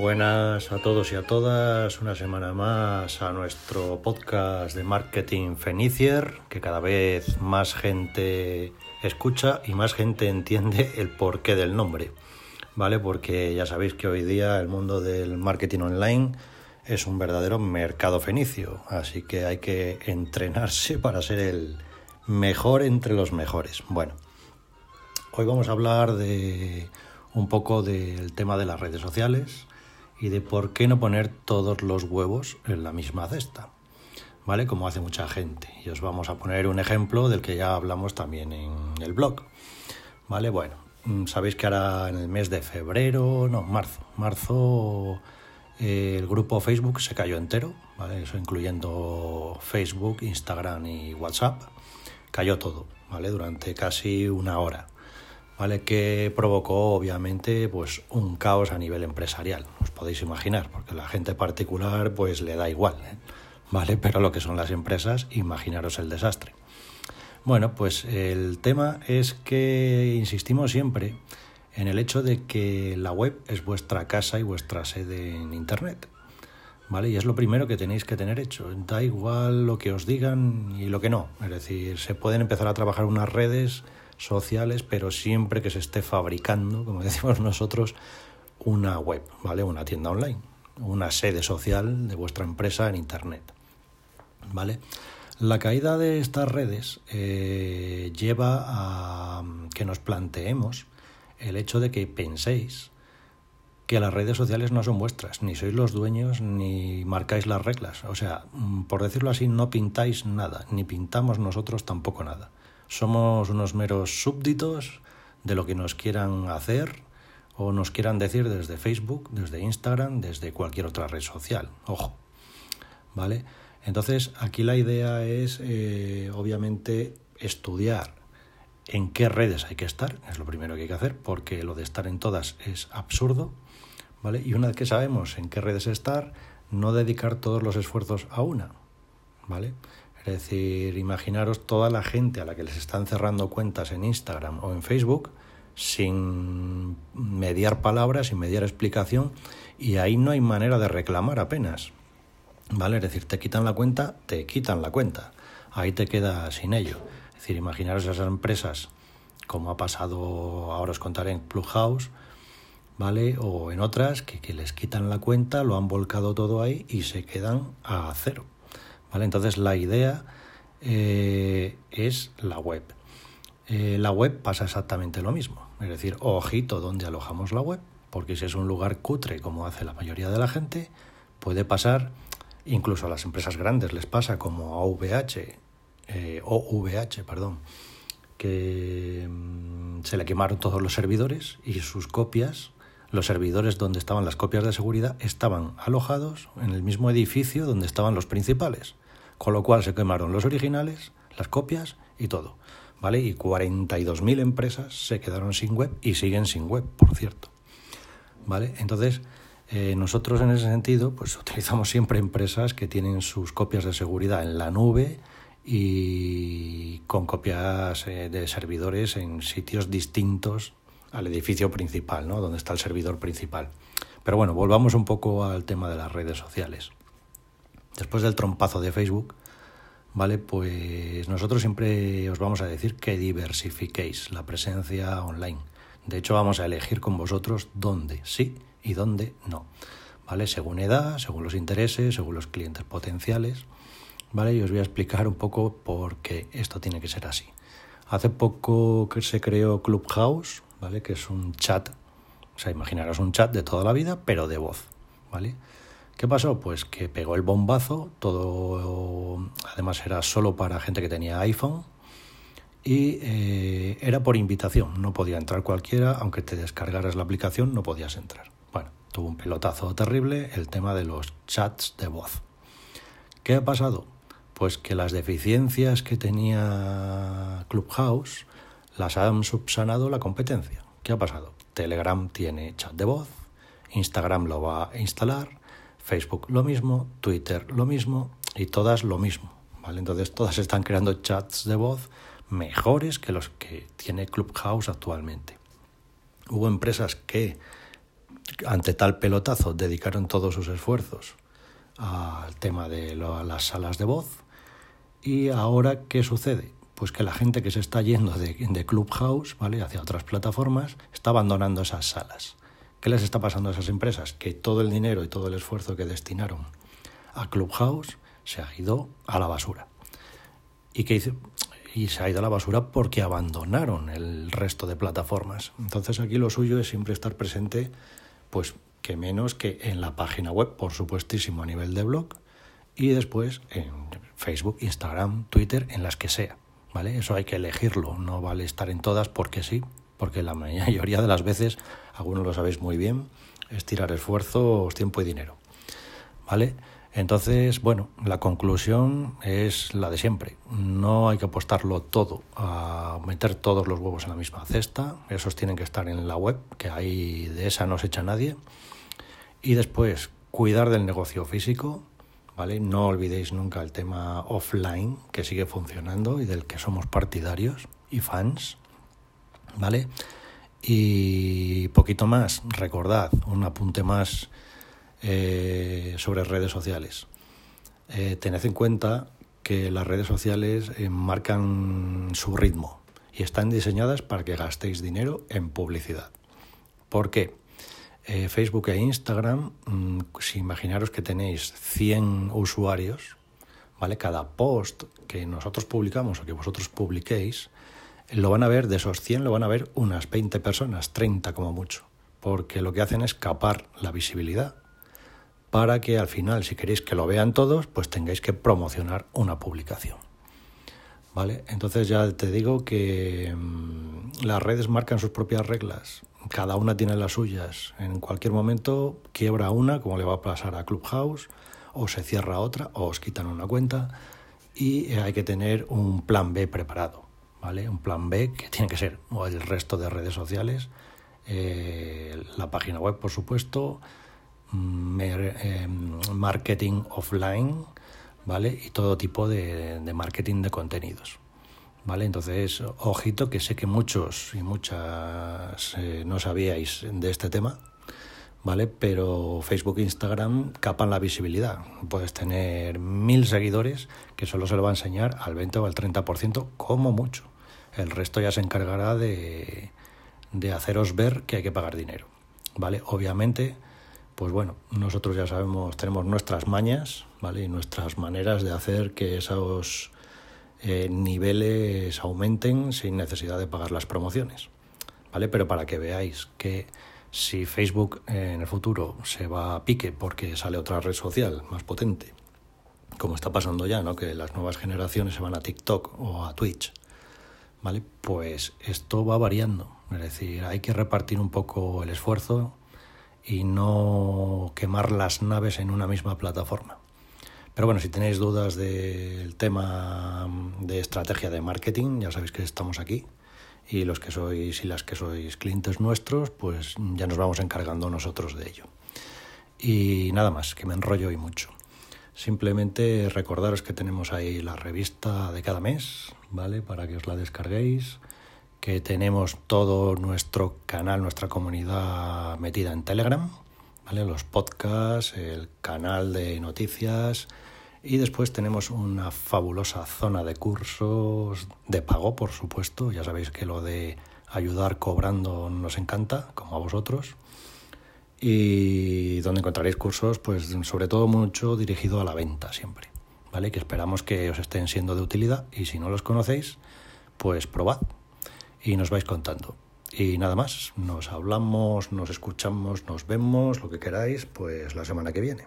Buenas a todos y a todas, una semana más a nuestro podcast de marketing Fenicier, que cada vez más gente escucha y más gente entiende el porqué del nombre, ¿vale? Porque ya sabéis que hoy día el mundo del marketing online es un verdadero mercado fenicio, así que hay que entrenarse para ser el mejor entre los mejores. Bueno, hoy vamos a hablar de un poco del tema de las redes sociales y de por qué no poner todos los huevos en la misma cesta, ¿vale? Como hace mucha gente. Y os vamos a poner un ejemplo del que ya hablamos también en el blog, ¿vale? Bueno, mm, sabéis que ahora en el mes de febrero, no, marzo, marzo eh, el grupo Facebook se cayó entero, ¿vale? Eso incluyendo Facebook, Instagram y WhatsApp. Cayó todo, ¿vale? Durante casi una hora. ¿Vale? que provocó obviamente pues un caos a nivel empresarial, os podéis imaginar, porque la gente particular pues le da igual, ¿eh? ¿vale? Pero lo que son las empresas, imaginaros el desastre. Bueno, pues el tema es que insistimos siempre en el hecho de que la web es vuestra casa y vuestra sede en internet. ¿Vale? Y es lo primero que tenéis que tener hecho. Da igual lo que os digan y lo que no. Es decir, se pueden empezar a trabajar unas redes sociales, pero siempre que se esté fabricando, como decimos nosotros, una web, ¿vale? Una tienda online, una sede social de vuestra empresa en Internet, ¿vale? La caída de estas redes eh, lleva a que nos planteemos el hecho de que penséis que las redes sociales no son vuestras, ni sois los dueños, ni marcáis las reglas. O sea, mm, por decirlo así, no pintáis nada, ni pintamos nosotros tampoco nada. Somos unos meros súbditos de lo que nos quieran hacer o nos quieran decir desde Facebook, desde Instagram, desde cualquier otra red social. Ojo. ¿Vale? Entonces, aquí la idea es, eh, obviamente, estudiar en qué redes hay que estar, es lo primero que hay que hacer, porque lo de estar en todas es absurdo, ¿vale? Y una vez que sabemos en qué redes estar, no dedicar todos los esfuerzos a una, ¿vale? Es decir, imaginaros toda la gente a la que les están cerrando cuentas en Instagram o en Facebook sin mediar palabras, sin mediar explicación, y ahí no hay manera de reclamar apenas. ¿Vale? Es decir, te quitan la cuenta, te quitan la cuenta. Ahí te quedas sin ello. Es decir, imaginaros esas empresas, como ha pasado, ahora os contaré en Clubhouse, ¿vale? O en otras, que, que les quitan la cuenta, lo han volcado todo ahí y se quedan a cero. ¿Vale? Entonces la idea eh, es la web. Eh, la web pasa exactamente lo mismo, es decir, ojito donde alojamos la web, porque si es un lugar cutre como hace la mayoría de la gente, puede pasar, incluso a las empresas grandes les pasa como a OVH, eh, OVH, perdón, que mm, se le quemaron todos los servidores y sus copias los servidores donde estaban las copias de seguridad estaban alojados en el mismo edificio donde estaban los principales, con lo cual se quemaron los originales, las copias y todo. ¿Vale? Y 42.000 empresas se quedaron sin web y siguen sin web, por cierto. ¿Vale? Entonces, eh, nosotros en ese sentido, pues utilizamos siempre empresas que tienen sus copias de seguridad en la nube y con copias eh, de servidores en sitios distintos al edificio principal, ¿no? donde está el servidor principal. Pero bueno, volvamos un poco al tema de las redes sociales. Después del trompazo de Facebook, ¿vale? Pues nosotros siempre os vamos a decir que diversifiquéis la presencia online. De hecho, vamos a elegir con vosotros dónde sí y dónde no. ¿Vale? Según edad, según los intereses, según los clientes potenciales. ¿Vale? Y os voy a explicar un poco por qué esto tiene que ser así. Hace poco que se creó Clubhouse, ¿vale? Que es un chat, o sea, imaginaros un chat de toda la vida, pero de voz, ¿vale? ¿Qué pasó? Pues que pegó el bombazo, todo, además era solo para gente que tenía iPhone y eh, era por invitación, no podía entrar cualquiera, aunque te descargaras la aplicación no podías entrar. Bueno, tuvo un pelotazo terrible el tema de los chats de voz. ¿Qué ha pasado? Pues que las deficiencias que tenía Clubhouse las han subsanado la competencia. ¿Qué ha pasado? Telegram tiene chat de voz, Instagram lo va a instalar, Facebook lo mismo, Twitter lo mismo y todas lo mismo. ¿vale? Entonces todas están creando chats de voz mejores que los que tiene Clubhouse actualmente. Hubo empresas que ante tal pelotazo dedicaron todos sus esfuerzos al tema de las salas de voz. Y ahora, ¿qué sucede? Pues que la gente que se está yendo de, Clubhouse, ¿vale? Hacia otras plataformas, está abandonando esas salas. ¿Qué les está pasando a esas empresas? Que todo el dinero y todo el esfuerzo que destinaron a Clubhouse se ha ido a la basura. ¿Y hice? Y se ha ido a la basura porque abandonaron el resto de plataformas. Entonces aquí lo suyo es siempre estar presente, pues que menos que en la página web, por supuestísimo a nivel de blog, y después en Facebook, Instagram, Twitter, en las que sea. ¿Vale? Eso hay que elegirlo, no vale estar en todas porque sí, porque la mayoría de las veces, algunos lo sabéis muy bien, es tirar esfuerzos, tiempo y dinero. ¿Vale? Entonces, bueno, la conclusión es la de siempre. No hay que apostarlo todo a meter todos los huevos en la misma cesta. Esos tienen que estar en la web, que ahí de esa no se echa nadie. Y después, cuidar del negocio físico, ¿vale? No olvidéis nunca el tema offline, que sigue funcionando y del que somos partidarios y fans, ¿vale? Y poquito más, recordad, un apunte más eh, sobre redes sociales. Eh, tened en cuenta que las redes sociales eh, marcan su ritmo y están diseñadas para que gastéis dinero en publicidad. ¿Por qué? Facebook e Instagram, mm, si imaginaros que tenéis 100 usuarios, ¿vale? Cada post que nosotros publicamos o que vosotros publiquéis, lo van a ver, de esos 100 lo van a ver unas 20 personas, 30 como mucho, porque lo que hacen es capar la visibilidad para que al final, si queréis que lo vean todos, pues tengáis que promocionar una publicación. ¿Vale? Entonces ya te digo que mm, las redes marcan sus propias reglas, cada una tiene las suyas. En cualquier momento quiebra una, como le va a pasar a Clubhouse, o se cierra otra, o os quitan una cuenta, y hay que tener un plan B preparado. ¿Vale? Un plan B que tiene que ser o el resto de redes sociales, eh, la página web, por supuesto, Em, marketing offline, ¿vale? Y todo tipo de, marketing de contenidos. ¿Vale? Entonces, ojito, que sé que muchos y muchas eh, no sabíais de este tema, ¿vale? Pero Facebook e Instagram capan la visibilidad. Puedes tener mil seguidores que solo se lo va a enseñar al 20 o al 30%, como mucho. El resto ya se encargará de, de haceros ver que hay que pagar dinero, ¿vale? Obviamente pues bueno, nosotros ya sabemos, tenemos nuestras mañas, ¿vale? Y nuestras maneras de hacer que esos eh, niveles aumenten sin necesidad de pagar las promociones, ¿vale? Pero para que veáis que si Facebook en el futuro se va a pique porque sale otra red social más potente, como está pasando ya, ¿no? Que las nuevas generaciones se van a TikTok o a Twitch, ¿vale? Pues esto va variando, es decir, hay que repartir un poco el esfuerzo y no quemar las naves en una misma plataforma. Pero bueno, si tenéis dudas del tema de estrategia de marketing, ya sabéis que estamos aquí. Y los que sois y las que sois clientes nuestros, pues ya nos vamos encargando nosotros de ello. Y nada más, que me enrollo y mucho. Simplemente recordaros que tenemos ahí la revista de cada mes, ¿vale? Para que os la descarguéis que tenemos todo nuestro canal, nuestra comunidad metida en Telegram, ¿vale? los podcasts, el canal de noticias y después tenemos una fabulosa zona de cursos de pago, por supuesto. Ya sabéis que lo de ayudar cobrando nos encanta, como a vosotros. Y donde encontraréis cursos, pues sobre todo mucho dirigido a la venta siempre, ¿vale? Que esperamos que os estén siendo de utilidad y si no los conocéis, pues probad y nos vais contando. Y nada más, nos hablamos, nos escuchamos, nos vemos, lo que queráis, pues la semana que viene.